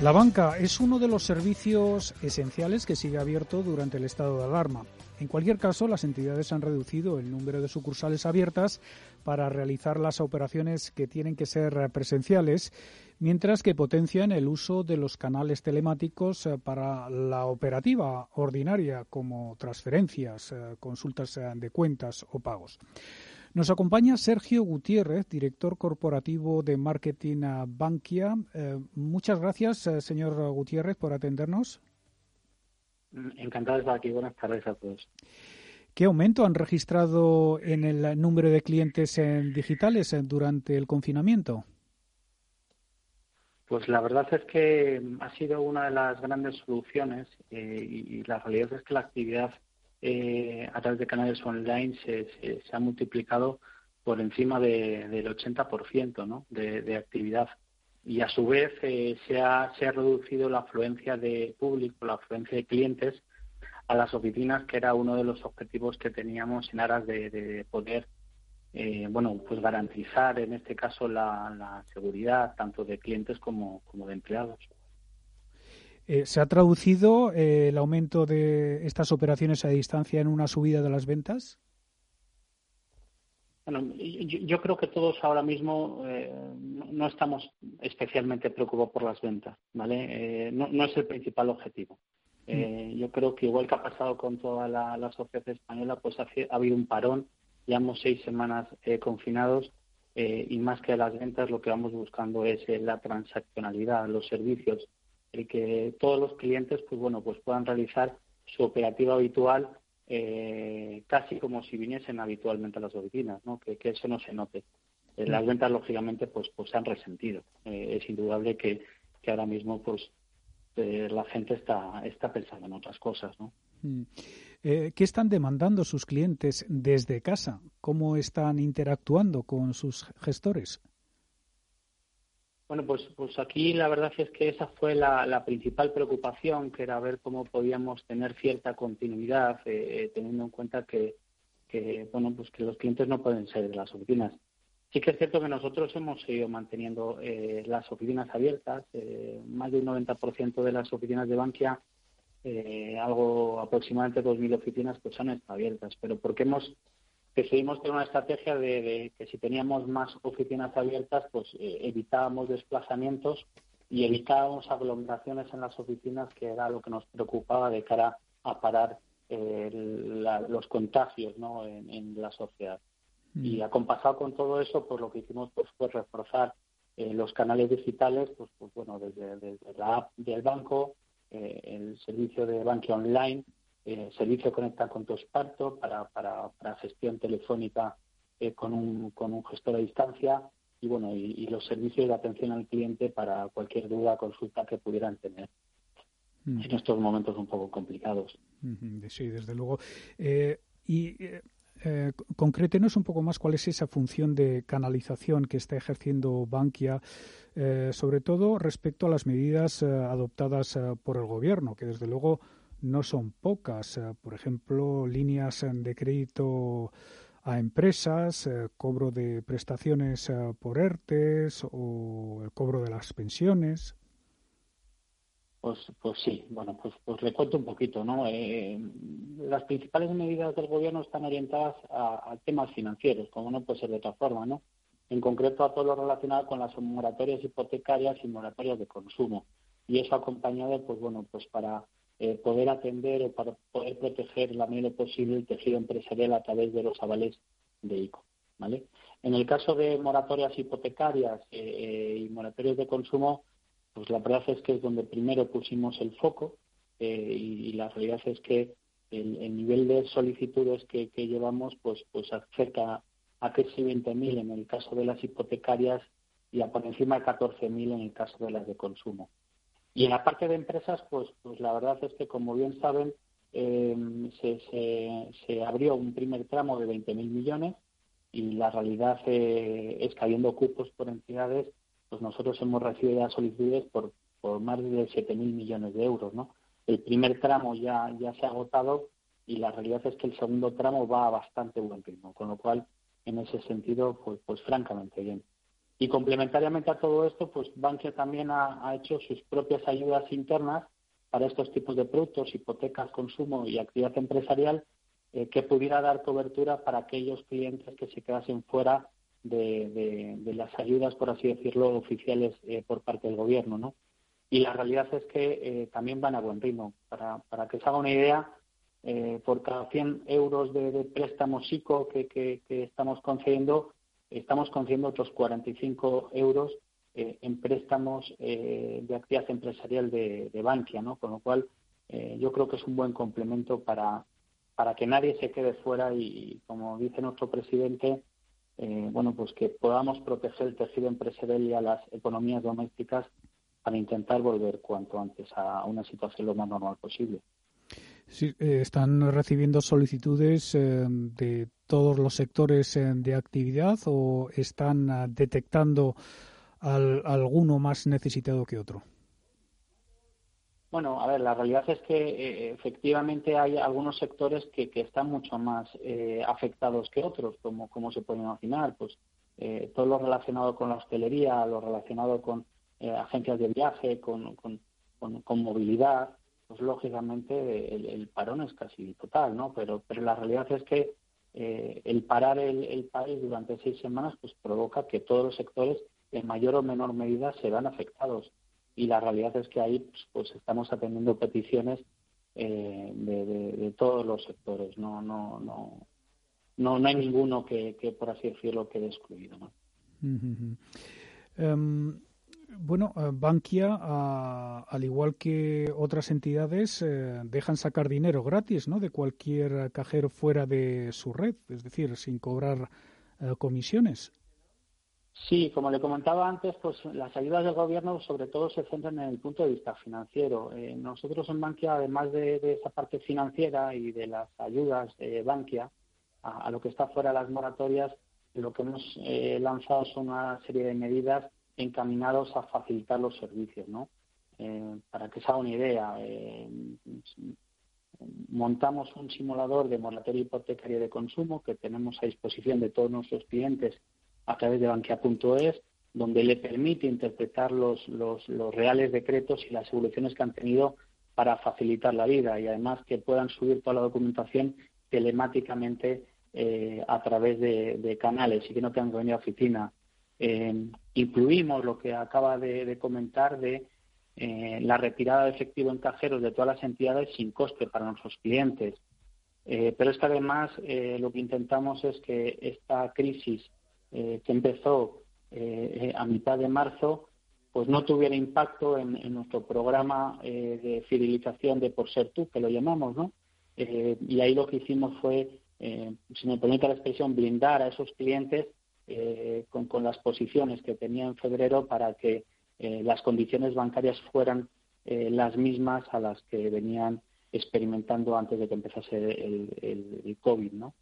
La banca es uno de los servicios esenciales que sigue abierto durante el estado de alarma. En cualquier caso, las entidades han reducido el número de sucursales abiertas para realizar las operaciones que tienen que ser presenciales, mientras que potencian el uso de los canales telemáticos eh, para la operativa ordinaria, como transferencias, eh, consultas eh, de cuentas o pagos. Nos acompaña Sergio Gutiérrez, director corporativo de marketing a Bankia. Eh, muchas gracias, eh, señor Gutiérrez, por atendernos. Encantado de estar aquí. Buenas tardes a todos. ¿Qué aumento han registrado en el número de clientes en digitales eh, durante el confinamiento? Pues la verdad es que ha sido una de las grandes soluciones y, la realidad es que la actividad eh, a través de canales online se, se, ha multiplicado por encima del 80% ¿no? de, actividad. Y a su vez eh, se, ha, se ha reducido la afluencia de público, la afluencia de clientes a las oficinas, que era uno de los objetivos que teníamos en aras de, de poder eh, bueno, pues garantizar en este caso la, la seguridad tanto de clientes como, como de empleados. Eh, ¿Se ha traducido eh, el aumento de estas operaciones a distancia en una subida de las ventas? Bueno, yo, creo que todos ahora mismo eh, no estamos especialmente preocupados por las ventas, ¿vale? No, es el principal objetivo. Mm. Yo creo que igual que ha pasado con toda la, sociedad española, pues ha, habido un parón, llevamos seis semanas confinados y más que las ventas lo que vamos buscando es la transaccionalidad, los servicios el que todos los clientes pues bueno pues puedan realizar su operativa habitual eh, casi como si viniesen habitualmente a las oficinas ¿no? que, eso no se note eh, las ventas lógicamente pues pues se han resentido eh, es indudable que, que ahora mismo pues la gente está está pensando en otras cosas ¿no? Mm. ¿Qué están demandando sus clientes desde casa? ¿Cómo están interactuando con sus gestores? Bueno, pues, pues aquí la verdad es que esa fue la, principal preocupación, que era ver cómo podíamos tener cierta continuidad, eh, eh, teniendo en cuenta que, bueno, pues que los clientes no pueden ser de las oficinas. Sí que es cierto que nosotros hemos seguido manteniendo eh, las oficinas abiertas, más de un 90% de las oficinas de Bankia, algo aproximadamente 2.000 oficinas, pues han estado abiertas, pero porque hemos decidimos tener una estrategia de, que si teníamos más oficinas abiertas, pues eh, evitábamos desplazamientos y evitábamos aglomeraciones en las oficinas, que era lo que nos preocupaba de cara a parar eh, los contagios ¿no? en, la sociedad. Mm. Y acompasado con todo eso, pues lo que hicimos pues, fue reforzar eh, los canales digitales, pues, pues bueno, desde, desde, la app del banco, el servicio de banque online, eh, servicio conecta con tu esparto para, para, para gestión telefónica eh, con, un, con un gestor a distancia y bueno y, los servicios de atención al cliente para cualquier duda consulta que pudieran tener mm. en estos momentos un poco complicados. Sí, desde luego. Eh, y eh, concrétenos un poco más cuál es esa función de canalización que está ejerciendo Bankia, sobre todo respecto a las medidas adoptadas por el Gobierno, que desde luego no son pocas. Eh, por ejemplo, líneas de crédito a empresas, eh, cobro de prestaciones eh, por ERTES o el cobro de las pensiones. Pues, pues sí, bueno, pues, pues le cuento un poquito, ¿no? las principales medidas del gobierno están orientadas a, temas financieros, como no puede ser de otra forma, ¿no? En concreto a todo lo relacionado con las moratorias hipotecarias y moratorias de consumo. Y eso acompañado, pues bueno, pues para eh, poder atender o para poder proteger la medida posible el tejido empresarial a través de los avales de ICO. ¿vale? En el caso de moratorias hipotecarias eh, eh, y moratorias de consumo, pues la verdad es que es donde primero pusimos el foco y, la realidad es que el, nivel de solicitudes que, llevamos pues pues acerca a casi 20.000 en el caso de las hipotecarias y a por encima de 14.000 en el caso de las de consumo. Y en la parte de empresas, pues, pues la verdad es que, como bien saben, em, se, se, abrió un primer tramo de 20.000 millones y la realidad eh, es que habiendo cupos por entidades, pues nosotros hemos recibido ya solicitudes por, por más de 7.000 millones de euros, ¿no? El primer tramo ya, ya se ha agotado y la realidad es que el segundo tramo va a bastante buen ritmo, con lo cual, en ese sentido, pues, pues francamente bien. Y complementariamente a todo esto, pues Bankia también ha, hecho sus propias ayudas internas para estos tipos de productos, hipotecas, consumo y actividad empresarial, eh, que pudiera dar cobertura para aquellos clientes que se quedasen fuera de, las ayudas, por así decirlo, oficiales eh, por parte del gobierno, ¿no? Y la realidad es que eh, también van a buen ritmo. Para, para que se haga una idea, por cada 100 euros de, préstamo SICO que, que estamos concediendo, estamos concediendo otros 45 euros eh, en préstamos eh, de actividad empresarial de, Bankia, ¿no? Con lo cual, eh, yo creo que es un buen complemento para, para que nadie se quede fuera y, como dice nuestro presidente, bueno, pues que podamos proteger el tejido empresarial y a las economías domésticas para intentar volver cuanto antes a una situación lo más normal posible. Sí, están recibiendo solicitudes de todos los sectores eh, de actividad o están ah, detectando alguno más necesitado que otro? Bueno, a ver, la realidad es que eh, efectivamente hay algunos sectores que, están mucho más eh, afectados que otros, como, como se puede imaginar. Pues todo lo relacionado con la hostelería, lo relacionado con agencias de viaje, con, con, movilidad, pues lógicamente el, parón es casi total, ¿no? Pero, pero la realidad es que eh, el parar el, país durante seis semanas pues provoca que todos los sectores en mayor o menor medida se van afectados y la realidad es que ahí pues, pues estamos atendiendo peticiones eh, de, todos los sectores no no no no no hay ninguno que, por así decirlo quede excluido ¿no? Bueno, eh, Bankia, al igual que otras entidades, eh, dejan sacar dinero gratis, ¿no? De cualquier cajero fuera de su red, es decir, sin cobrar eh, comisiones. Sí, como le comentaba antes, pues las ayudas del gobierno sobre todo se centran en el punto de vista financiero. nosotros en Bankia, además de, esa parte financiera y de las ayudas de Bankia a, lo que está fuera de las moratorias, lo que hemos lanzado son una serie de medidas encaminados a facilitar los servicios, ¿no? Eh, para que se haga una idea, eh, montamos un simulador de moratoria hipotecaria de consumo que tenemos a disposición de todos nuestros clientes a través de banquea.es, donde le permite interpretar los, los, reales decretos y las evoluciones que han tenido para facilitar la vida y además que puedan subir toda la documentación telemáticamente eh, a través de, canales y que no tengan que venir a oficina incluimos lo que acaba de, comentar de eh, la retirada de efectivo en cajeros de todas las entidades sin coste para nuestros clientes. Eh, pero es que además lo que intentamos es que esta crisis que empezó a mitad de marzo pues no tuviera impacto en, nuestro programa de fidelización de Por Ser Tú, que lo llamamos, ¿no? y ahí lo que hicimos fue, si me permite la expresión, blindar a esos clientes eh, con, las posiciones que tenía en febrero para que eh, las condiciones bancarias fueran eh, las mismas a las que venían experimentando antes de que empezase el, el, COVID, ¿no?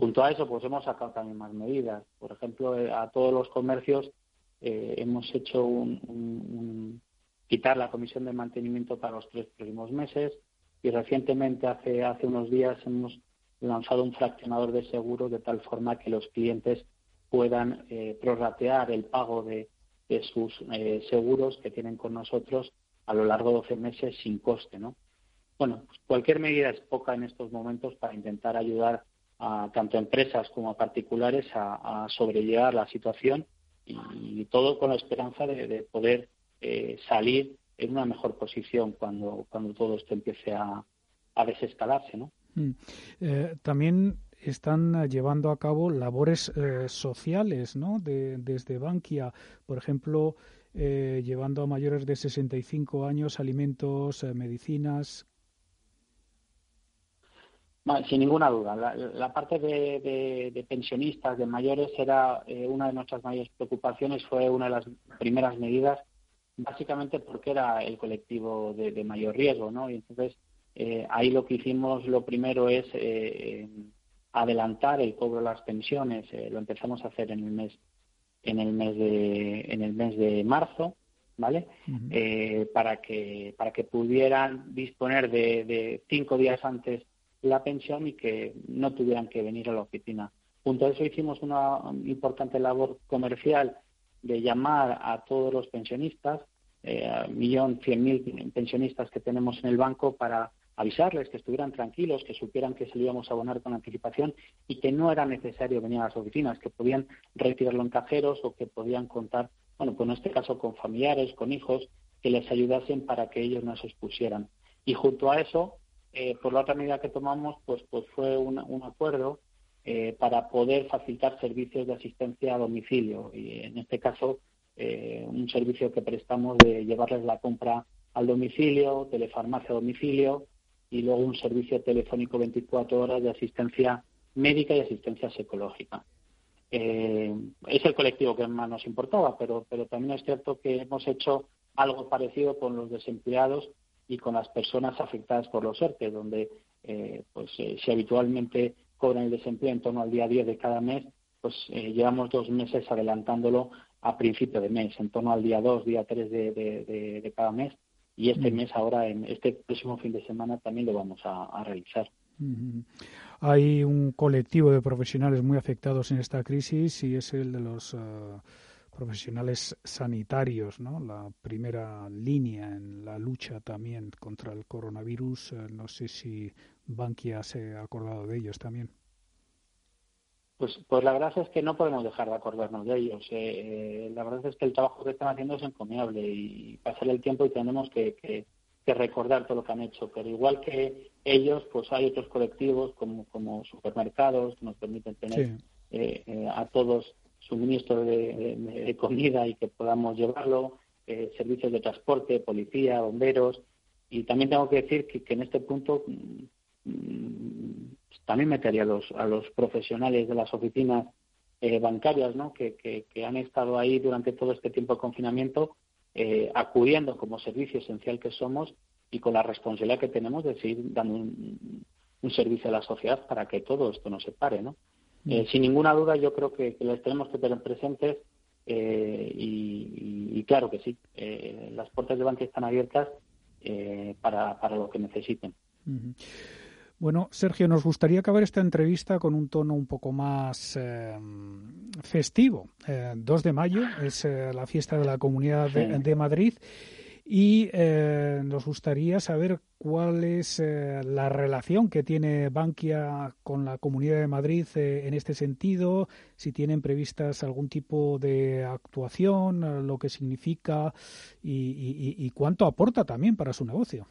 Junto a eso, pues hemos sacado también más medidas. Por ejemplo, a todos los comercios hemos hecho un, quitar la comisión de mantenimiento para los tres próximos meses y recientemente, hace, hace unos días, hemos lanzado un fraccionador de seguros de tal forma que los clientes puedan eh, prorratear el pago de, sus eh, seguros que tienen con nosotros a lo largo de 12 meses sin coste, ¿no? Bueno, pues cualquier medida es poca en estos momentos para intentar ayudar a tanto empresas como a particulares a, sobrellevar la situación y, todo con la esperanza de, poder eh, salir en una mejor posición cuando, cuando todo esto empiece a, a desescalarse, ¿no? Mm. también están eh, llevando a cabo labores eh, sociales, ¿no? desde Bankia, por ejemplo, eh, llevando a mayores de 65 años alimentos, medicinas. sin ninguna duda. La, parte de, pensionistas, de mayores, era una de nuestras mayores preocupaciones, fue una de las primeras medidas, básicamente porque era el colectivo de, mayor riesgo, ¿no? Y entonces ahí lo que hicimos, lo primero es adelantar el cobro de las pensiones. lo empezamos a hacer en el mes, en el mes de, en el mes de marzo. ¿vale? para que para que pudieran disponer de, de cinco días antes la pensión y que no tuvieran que venir a la oficina. Junto a eso hicimos una importante labor comercial de llamar a todos los pensionistas, eh, millón cien mil pensionistas que tenemos en el banco para avisarles que estuvieran tranquilos, que supieran que se lo íbamos a abonar con anticipación y que no era necesario venir a las oficinas, que podían retirarlo en cajeros o que podían contar, bueno, pues en este caso con familiares, con hijos, que les ayudasen para que ellos no se expusieran. Y junto a eso, eh, por la otra medida que tomamos, pues, pues fue un, acuerdo eh, para poder facilitar servicios de asistencia a domicilio. Y en este caso, eh, un servicio que prestamos de llevarles la compra al domicilio, telefarmacia a domicilio y luego un servicio telefónico 24 horas de asistencia médica y asistencia psicológica. es el colectivo que más nos importaba, pero, pero también es cierto que hemos hecho algo parecido con los desempleados y con las personas afectadas por los ERTE, donde eh, pues eh, si habitualmente cobran el desempleo en torno al día 10 de cada mes, pues eh, llevamos dos meses adelantándolo a principio de mes, en torno al día 2, día 3 de, de, cada mes, y este mm. mes ahora, en este próximo fin de semana, también lo vamos a, realizar. Hay un colectivo de profesionales muy afectados en esta crisis y es el de los profesionales sanitarios, ¿no? La primera línea en la lucha también contra el coronavirus. Eh, no sé si Bankia se ha acordado de ellos también. Pues, pues la verdad es que no podemos dejar de acordarnos de ellos. Eh, eh, la verdad es que el trabajo que están haciendo es encomiable y pasar el tiempo y tenemos que, que, recordar todo lo que han hecho. Pero igual que ellos, pues hay otros colectivos como, como supermercados que nos permiten tener a todos suministro de, comida y que podamos llevarlo, eh, servicios de transporte, policía, bomberos. Y también tengo que decir que, en este punto mm, también metería a los, a los profesionales de las oficinas eh, bancarias ¿no? Que, que, han estado ahí durante todo este tiempo de confinamiento, eh, acudiendo como servicio esencial que somos y con la responsabilidad que tenemos de seguir dando un, un servicio a la sociedad para que todo esto no se pare. ¿no? Eh, sin ninguna duda, yo creo que, les tenemos que tener presentes eh, y, claro que sí, eh, las puertas de banca están abiertas para, para lo que necesiten. Bueno, Sergio, nos gustaría acabar esta entrevista con un tono un poco más festivo. 2 de mayo es la fiesta de la Comunidad de Madrid y eh, nos gustaría saber cuál es eh, la relación que tiene Bankia con la Comunidad de Madrid eh, en este sentido, si tienen previstas algún tipo de actuación, lo que significa y, cuánto aporta también para su negocio.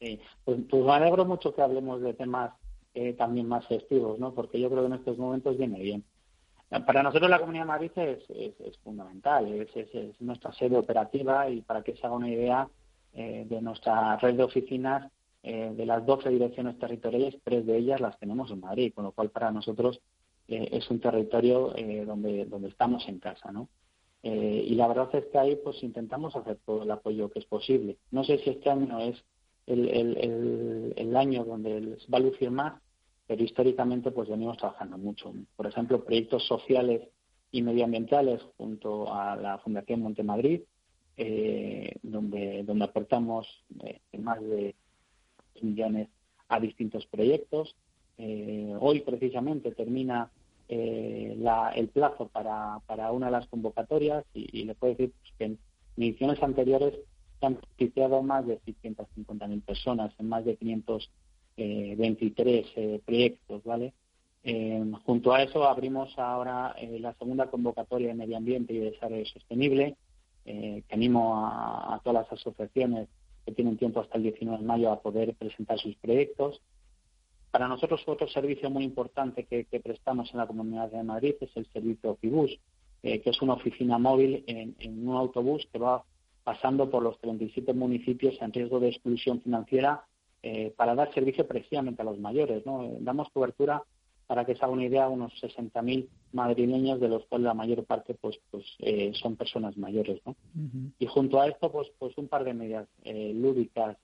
Sí, pues, pues, me alegro mucho que hablemos de temas también más festivos, ¿no? porque yo creo que en estos momentos viene bien. Para nosotros la Comunidad de Madrid es, fundamental, es, nuestra sede operativa y para que se haga una idea eh, de nuestra red de oficinas, eh, de las 12 direcciones territoriales, tres de ellas las tenemos en Madrid, con lo cual para nosotros eh, es un territorio donde, donde estamos en casa. ¿no? y la verdad es que ahí pues intentamos hacer todo el apoyo que es posible. No sé si este año es el, el, año donde les va a lucir más, pero históricamente pues venimos trabajando mucho. Por ejemplo, proyectos sociales y medioambientales junto a la Fundación Montemadrid, eh, donde, donde aportamos eh, más de millones a distintos proyectos. Eh, hoy precisamente termina el plazo para, para una de las convocatorias y, le puedo decir pues, que en ediciones anteriores se han beneficiado más de 650.000 personas en más de 500 23 eh, proyectos, ¿vale? Eh, junto a eso abrimos ahora eh, la segunda convocatoria de medio ambiente y desarrollo sostenible, que animo a, todas las asociaciones que tienen tiempo hasta el 19 de mayo a poder presentar sus proyectos. Para nosotros otro servicio muy importante que, prestamos en la Comunidad de Madrid es el servicio Opibus, que es una oficina móvil en, en un autobús que va pasando por los 37 municipios en riesgo de exclusión financiera eh, para dar servicio precisamente a los mayores. ¿no? Damos cobertura, para que se haga una idea, a unos 60.000 madrileños, de los cuales la mayor parte pues, pues eh, son personas mayores. ¿no? Y junto a esto, pues, pues un par de medidas eh, lúdicas.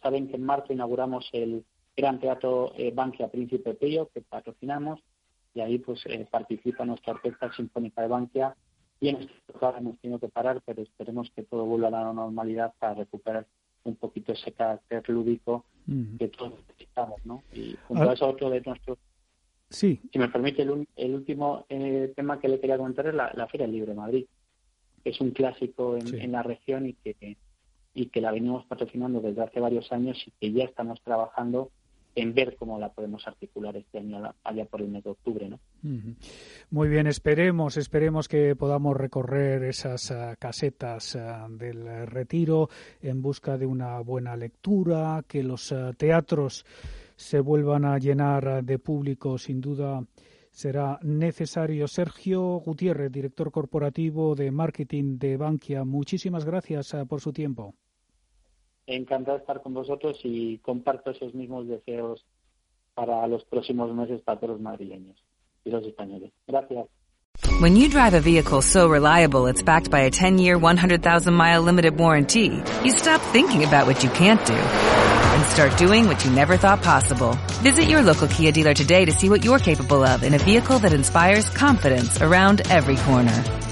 saben que en marzo inauguramos el Gran Teatro Bankia Príncipe Pío, que patrocinamos, y ahí pues participa nuestra Orquesta Sinfónica de Bankia. Y en caso hemos tenido que parar, pero esperemos que todo vuelva a la normalidad para recuperar un poquito ese carácter lúdico que todos necesitamos, ¿no? Y junto a eso otro de nuestros... Sí. Si me permite, el, último eh, tema que le quería comentar es la, Feria Libre de Madrid. Es un clásico en, la región y que, y que la venimos patrocinando desde hace varios años y que ya estamos trabajando en ver cómo la podemos articular este año allá por el mes de octubre, ¿no? Muy bien, esperemos, esperemos que podamos recorrer esas ah, casetas ah, del retiro en busca de una buena lectura, que los ah, teatros se vuelvan a llenar de público, sin duda será necesario. Sergio Gutiérrez, director corporativo de marketing de Bankia, muchísimas gracias por su tiempo. Encantado de estar con vosotros y comparto esos mismos deseos para los próximos meses para todos los madrileños y los españoles. Gracias. When you drive a vehicle so reliable it's backed by a 10-year, 100,000-mile limited warranty, you stop thinking about what you can't do and start doing what you never thought possible. Visit your local Kia dealer today to see what you're capable of in a vehicle that inspires confidence around every corner.